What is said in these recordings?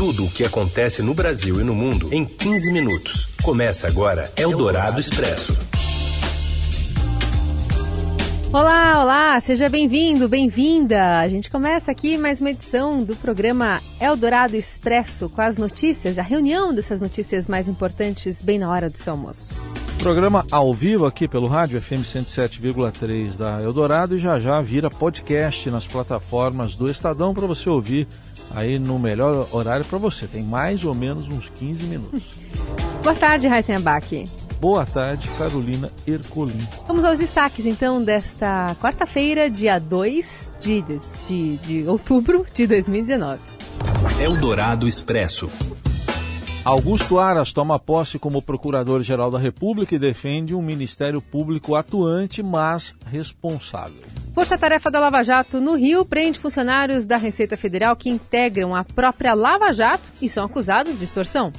tudo o que acontece no Brasil e no mundo em 15 minutos. Começa agora Eldorado Expresso. Olá, olá, seja bem-vindo, bem-vinda. A gente começa aqui mais uma edição do programa Eldorado Expresso com as notícias, a reunião dessas notícias mais importantes bem na hora do seu almoço. Programa ao vivo aqui pelo rádio FM 107,3 da Eldorado e já já vira podcast nas plataformas do Estadão para você ouvir aí no melhor horário para você. Tem mais ou menos uns 15 minutos. Boa tarde, Raíssa Abac. Boa tarde, Carolina Ercolim. Vamos aos destaques então desta quarta-feira, dia 2 de, de, de outubro de 2019. Eldorado Expresso. Augusto Aras toma posse como Procurador-Geral da República e defende um Ministério Público atuante, mas responsável. Força-tarefa da Lava Jato no Rio prende funcionários da Receita Federal que integram a própria Lava Jato e são acusados de extorsão.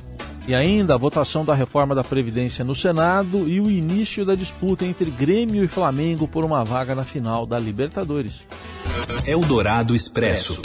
E ainda a votação da reforma da Previdência no Senado e o início da disputa entre Grêmio e Flamengo por uma vaga na final da Libertadores. Eldorado Expresso.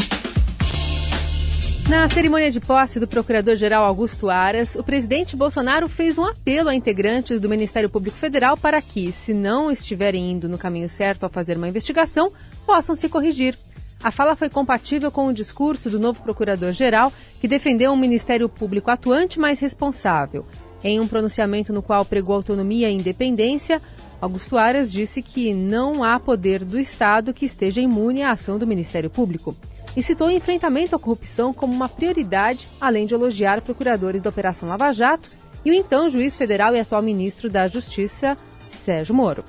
Na cerimônia de posse do Procurador-Geral Augusto Aras, o presidente Bolsonaro fez um apelo a integrantes do Ministério Público Federal para que, se não estiverem indo no caminho certo ao fazer uma investigação, possam se corrigir. A fala foi compatível com o discurso do novo Procurador-Geral, que defendeu um Ministério Público atuante mais responsável. Em um pronunciamento no qual pregou autonomia e independência, Augusto Aras disse que não há poder do Estado que esteja imune à ação do Ministério Público e citou o enfrentamento à corrupção como uma prioridade, além de elogiar procuradores da Operação Lava Jato e o então juiz federal e atual ministro da Justiça, Sérgio Moro.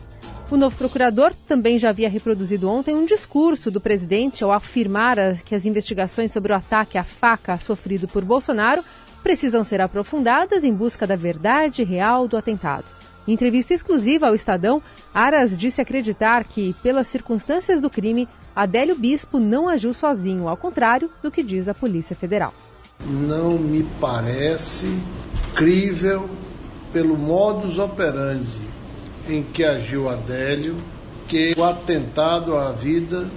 O novo procurador também já havia reproduzido ontem um discurso do presidente ao afirmar que as investigações sobre o ataque à faca sofrido por Bolsonaro precisam ser aprofundadas em busca da verdade real do atentado. Em entrevista exclusiva ao Estadão, Aras disse acreditar que, pelas circunstâncias do crime, Adélio Bispo não agiu sozinho, ao contrário do que diz a Polícia Federal. Não me parece crível pelo modus operandi em que agiu Adélio que o atentado à vida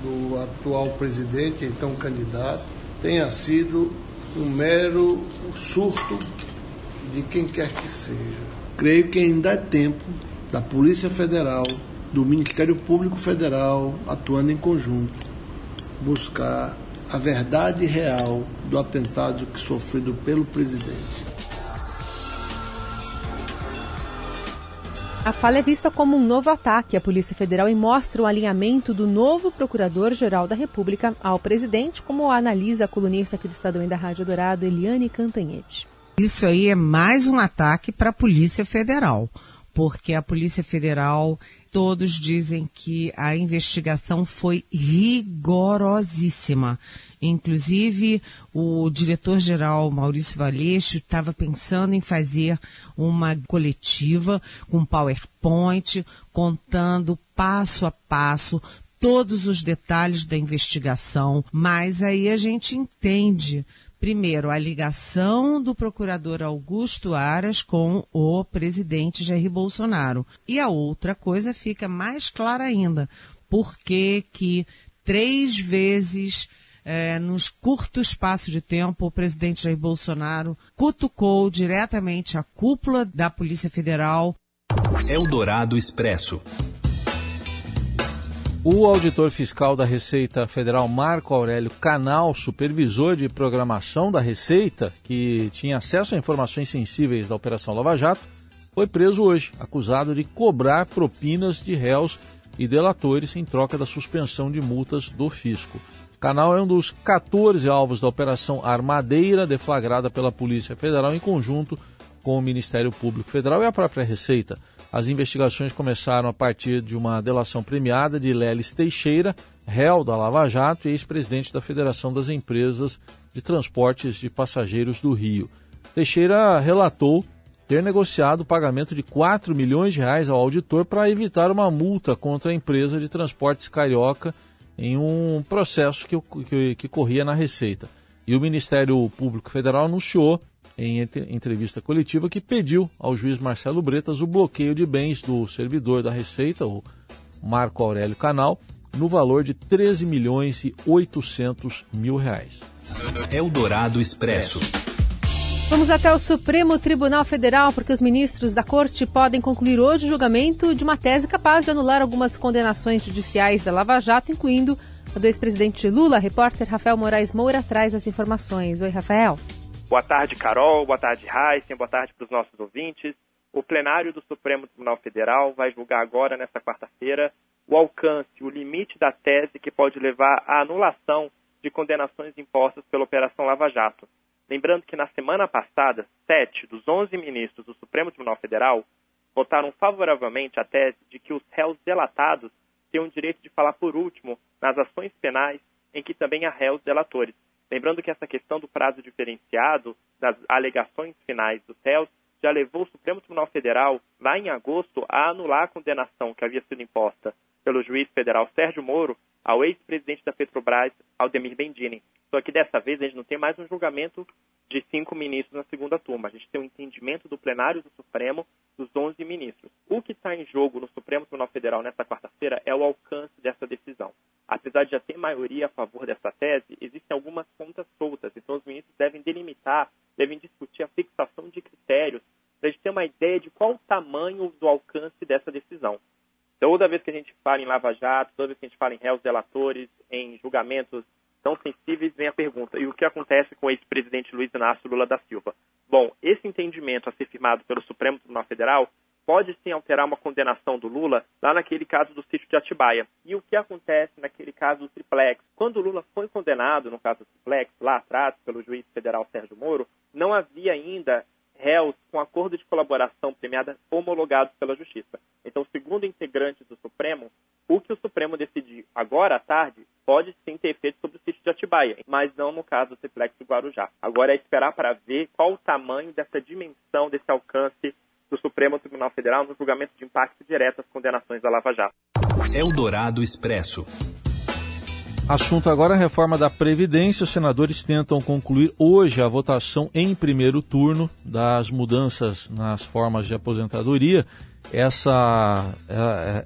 do atual presidente, então candidato, tenha sido um mero surto de quem quer que seja. Creio que ainda é tempo da Polícia Federal do Ministério Público Federal atuando em conjunto, buscar a verdade real do atentado que sofrido pelo presidente. A fala é vista como um novo ataque à Polícia Federal e mostra o alinhamento do novo Procurador-Geral da República ao presidente, como analisa a colunista aqui do Estadão e da Rádio Dourado, Eliane Cantanhete. Isso aí é mais um ataque para a Polícia Federal, porque a Polícia Federal todos dizem que a investigação foi rigorosíssima. Inclusive, o diretor-geral Maurício Valeixo estava pensando em fazer uma coletiva com PowerPoint, contando passo a passo todos os detalhes da investigação, mas aí a gente entende Primeiro, a ligação do procurador Augusto Aras com o presidente Jair Bolsonaro. E a outra coisa fica mais clara ainda. Por que que três vezes é, nos curto espaço de tempo, o presidente Jair Bolsonaro cutucou diretamente a cúpula da Polícia Federal. Eldorado Expresso. O auditor fiscal da Receita Federal, Marco Aurélio Canal, supervisor de programação da Receita, que tinha acesso a informações sensíveis da Operação Lava Jato, foi preso hoje, acusado de cobrar propinas de réus e delatores em troca da suspensão de multas do fisco. Canal é um dos 14 alvos da Operação Armadeira, deflagrada pela Polícia Federal em conjunto com o Ministério Público Federal e a própria Receita. As investigações começaram a partir de uma delação premiada de Lelis Teixeira, réu da Lava Jato e ex-presidente da Federação das Empresas de Transportes de Passageiros do Rio. Teixeira relatou ter negociado o pagamento de 4 milhões de reais ao auditor para evitar uma multa contra a empresa de transportes carioca em um processo que, que, que corria na Receita. E o Ministério Público Federal anunciou em entrevista coletiva que pediu ao juiz Marcelo Bretas o bloqueio de bens do servidor da Receita, o Marco Aurélio Canal, no valor de 13 milhões e 800 mil reais. Eldorado Expresso. Vamos até o Supremo Tribunal Federal, porque os ministros da Corte podem concluir hoje o julgamento de uma tese capaz de anular algumas condenações judiciais da Lava Jato, incluindo a do ex-presidente Lula. Repórter Rafael Moraes Moura traz as informações. Oi, Rafael. Boa tarde, Carol. Boa tarde, Raíssen. Boa tarde para os nossos ouvintes. O plenário do Supremo Tribunal Federal vai julgar agora, nesta quarta-feira, o alcance, o limite da tese que pode levar à anulação de condenações impostas pela Operação Lava Jato. Lembrando que na semana passada, sete dos onze ministros do Supremo Tribunal Federal votaram favoravelmente a tese de que os réus delatados têm o direito de falar por último nas ações penais em que também há réus delatores. Lembrando que essa questão do prazo diferenciado das alegações finais dos réus já levou o Supremo Tribunal Federal, lá em agosto, a anular a condenação que havia sido imposta pelo juiz federal Sérgio Moro ao ex-presidente da Petrobras, Aldemir Bendini. Só que dessa vez a gente não tem mais um julgamento de cinco ministros na segunda turma. A gente tem um entendimento do plenário do Supremo dos 11 ministros. O que está em jogo no Supremo Tribunal Federal nesta quarta-feira é o alcance dessa decisão. Apesar de já ter maioria a favor dessa tese, existem algumas pontas soltas. Então os ministros devem delimitar, devem discutir a fixação de critérios para a gente ter uma ideia de qual o tamanho do alcance dessa decisão. Toda vez que a gente fala em Lava Jato, toda vez que a gente fala em réus delatores, em julgamentos tão sensíveis, vem a pergunta: e o que acontece com o ex-presidente Luiz Inácio Lula da Silva? Bom, esse entendimento a ser firmado pelo Supremo Tribunal Federal pode sim alterar uma condenação do Lula lá naquele caso do sítio de Atibaia. E o que acontece naquele caso do triplex? Quando o Lula foi condenado no caso do triplex, lá atrás, pelo juiz federal Sérgio Moro, não havia ainda réus com acordo de colaboração premiada homologados pela Justiça. Então, segundo integrantes do Supremo, o que o Supremo decidir agora à tarde pode sim ter efeito sobre o sítio de Atibaia, mas não no caso do Triplex do Guarujá. Agora é esperar para ver qual o tamanho dessa dimensão, desse alcance do Supremo Tribunal Federal no julgamento de impacto direto às condenações da Lava Jato. Eldorado Expresso. Assunto agora a reforma da Previdência. Os senadores tentam concluir hoje a votação em primeiro turno das mudanças nas formas de aposentadoria. Essa, é,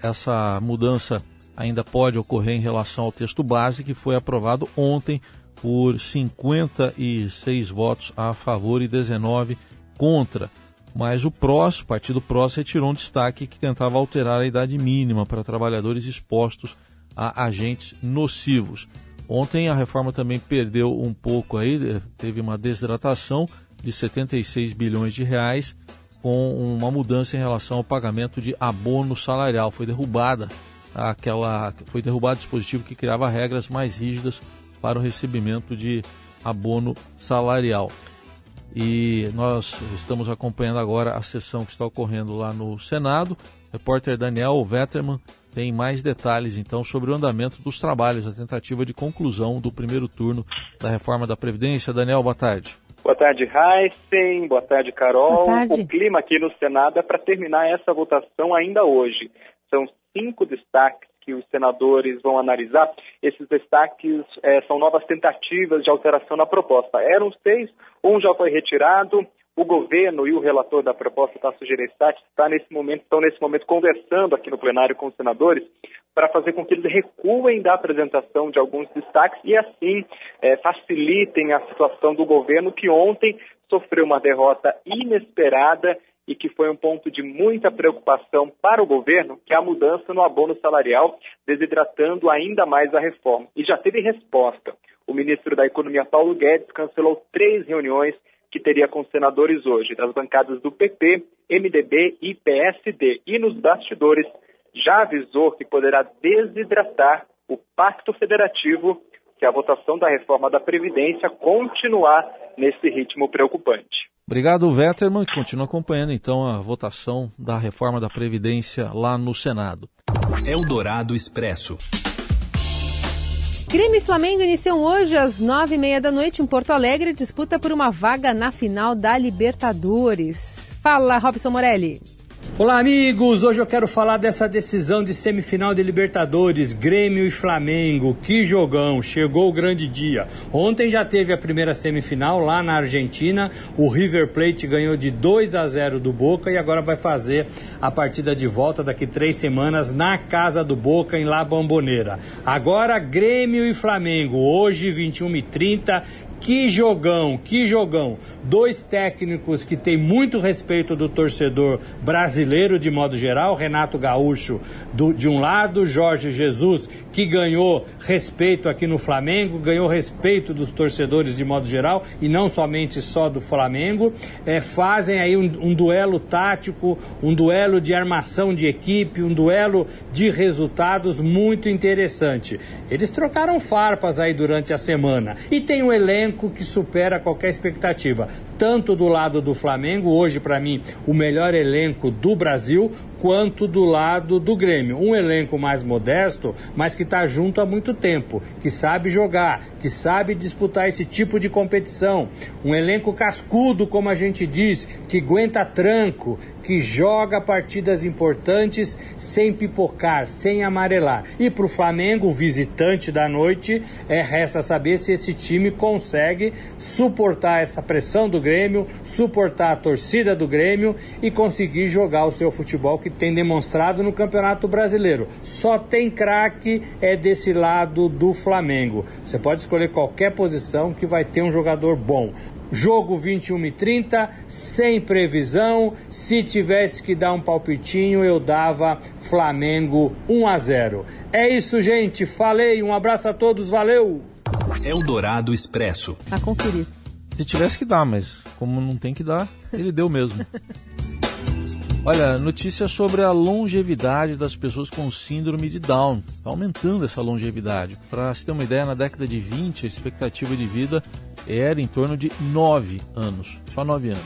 é, essa mudança ainda pode ocorrer em relação ao texto base que foi aprovado ontem por 56 votos a favor e 19 contra. Mas o PROS, o Partido PROS, retirou um destaque que tentava alterar a idade mínima para trabalhadores expostos a agentes nocivos. Ontem a reforma também perdeu um pouco aí, eh, teve uma desidratação de 76 bilhões de reais com uma mudança em relação ao pagamento de abono salarial. Foi derrubada aquela, foi derrubado o dispositivo que criava regras mais rígidas para o recebimento de abono salarial. E nós estamos acompanhando agora a sessão que está ocorrendo lá no Senado. O repórter Daniel Vetterman tem mais detalhes então sobre o andamento dos trabalhos, a tentativa de conclusão do primeiro turno da reforma da Previdência. Daniel, boa tarde. Boa tarde, Heisen. Boa tarde, Carol. Boa tarde. O clima aqui no Senado é para terminar essa votação ainda hoje. São cinco destaques que os senadores vão analisar. Esses destaques é, são novas tentativas de alteração na proposta. Eram seis, um já foi retirado. O governo e o relator da proposta, Tasso Gereissati, está nesse momento, estão nesse momento conversando aqui no plenário com os senadores para fazer com que eles recuem da apresentação de alguns destaques e assim é, facilitem a situação do governo que ontem sofreu uma derrota inesperada e que foi um ponto de muita preocupação para o governo, que é a mudança no abono salarial, desidratando ainda mais a reforma. E já teve resposta. O ministro da Economia, Paulo Guedes, cancelou três reuniões que teria com senadores hoje, das bancadas do PP, MDB e PSD. E nos bastidores já avisou que poderá desidratar o Pacto Federativo se a votação da reforma da Previdência continuar nesse ritmo preocupante. Obrigado, Vetterman. Continua acompanhando então a votação da reforma da Previdência lá no Senado. Eldorado Expresso. Grêmio e Flamengo iniciam hoje às nove e meia da noite em Porto Alegre disputa por uma vaga na final da Libertadores. Fala, Robson Morelli. Olá, amigos! Hoje eu quero falar dessa decisão de semifinal de Libertadores, Grêmio e Flamengo. Que jogão! Chegou o grande dia. Ontem já teve a primeira semifinal lá na Argentina. O River Plate ganhou de 2 a 0 do Boca e agora vai fazer a partida de volta daqui três semanas na casa do Boca, em La Bombonera. Agora, Grêmio e Flamengo, hoje, 21h30. Que jogão, que jogão. Dois técnicos que têm muito respeito do torcedor brasileiro de modo geral, Renato Gaúcho do, de um lado, Jorge Jesus, que ganhou respeito aqui no Flamengo, ganhou respeito dos torcedores de modo geral e não somente só do Flamengo. É, fazem aí um, um duelo tático, um duelo de armação de equipe, um duelo de resultados muito interessante. Eles trocaram farpas aí durante a semana e tem um elenco que supera qualquer expectativa, tanto do lado do Flamengo, hoje para mim o melhor elenco do Brasil, quanto do lado do Grêmio. Um elenco mais modesto, mas que está junto há muito tempo, que sabe jogar, que sabe disputar esse tipo de competição. Um elenco cascudo, como a gente diz, que aguenta tranco, que joga partidas importantes sem pipocar, sem amarelar. E para o Flamengo, visitante da noite, é resta saber se esse time consegue suportar essa pressão do Grêmio, suportar a torcida do Grêmio e conseguir jogar o seu futebol que tem demonstrado no Campeonato Brasileiro. Só tem craque é desse lado do Flamengo. Você pode escolher qualquer posição que vai ter um jogador bom. Jogo 21 e 30, sem previsão. Se tivesse que dar um palpitinho, eu dava Flamengo 1 a 0. É isso, gente. Falei. Um abraço a todos. Valeu. Eldorado Expresso. A conferir. Se tivesse que dar, mas como não tem que dar, ele deu mesmo. Olha, notícia sobre a longevidade das pessoas com síndrome de Down. Está aumentando essa longevidade. Para se ter uma ideia, na década de 20, a expectativa de vida era em torno de 9 anos, só 9 anos.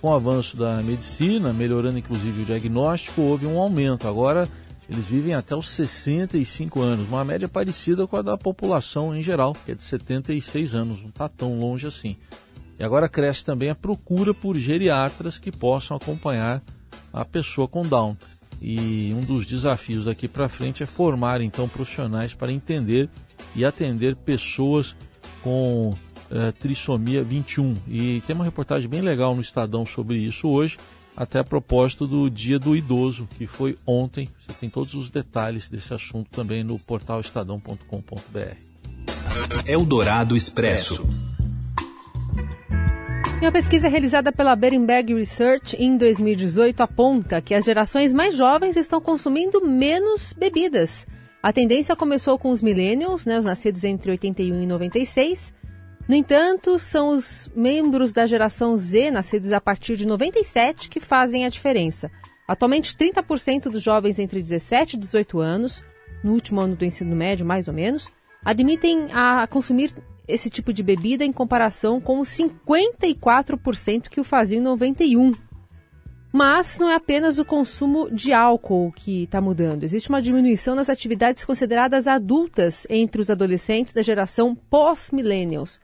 Com o avanço da medicina, melhorando inclusive o diagnóstico, houve um aumento. Agora eles vivem até os 65 anos, uma média parecida com a da população em geral, que é de 76 anos, não está tão longe assim. E agora cresce também a procura por geriatras que possam acompanhar a pessoa com Down. E um dos desafios daqui para frente é formar então profissionais para entender e atender pessoas com uh, trissomia 21. E tem uma reportagem bem legal no Estadão sobre isso hoje, até a propósito do Dia do Idoso, que foi ontem. Você tem todos os detalhes desse assunto também no portal estadão.com.br. Eldorado Expresso. Uma pesquisa realizada pela Berenberg Research em 2018 aponta que as gerações mais jovens estão consumindo menos bebidas. A tendência começou com os millennials, né, os nascidos entre 81 e 96. No entanto, são os membros da geração Z, nascidos a partir de 97, que fazem a diferença. Atualmente, 30% dos jovens entre 17 e 18 anos, no último ano do ensino médio, mais ou menos, admitem a consumir esse tipo de bebida em comparação com os 54% que o faziam em 91. Mas não é apenas o consumo de álcool que está mudando. Existe uma diminuição nas atividades consideradas adultas entre os adolescentes da geração pós-millennials.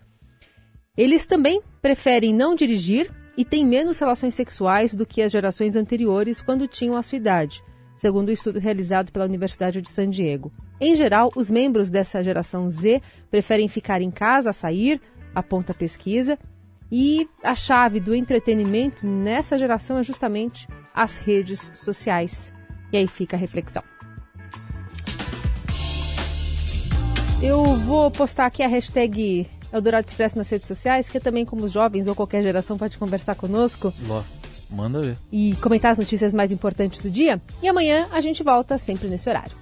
Eles também preferem não dirigir e têm menos relações sexuais do que as gerações anteriores quando tinham a sua idade, segundo o um estudo realizado pela Universidade de San Diego. Em geral, os membros dessa geração Z preferem ficar em casa a sair, aponta a pesquisa, e a chave do entretenimento nessa geração é justamente as redes sociais. E aí fica a reflexão. Eu vou postar aqui a hashtag Eldorado Expresso nas redes sociais, que também, como os jovens ou qualquer geração, pode conversar conosco. Ló, manda ver. E comentar as notícias mais importantes do dia. E amanhã a gente volta sempre nesse horário.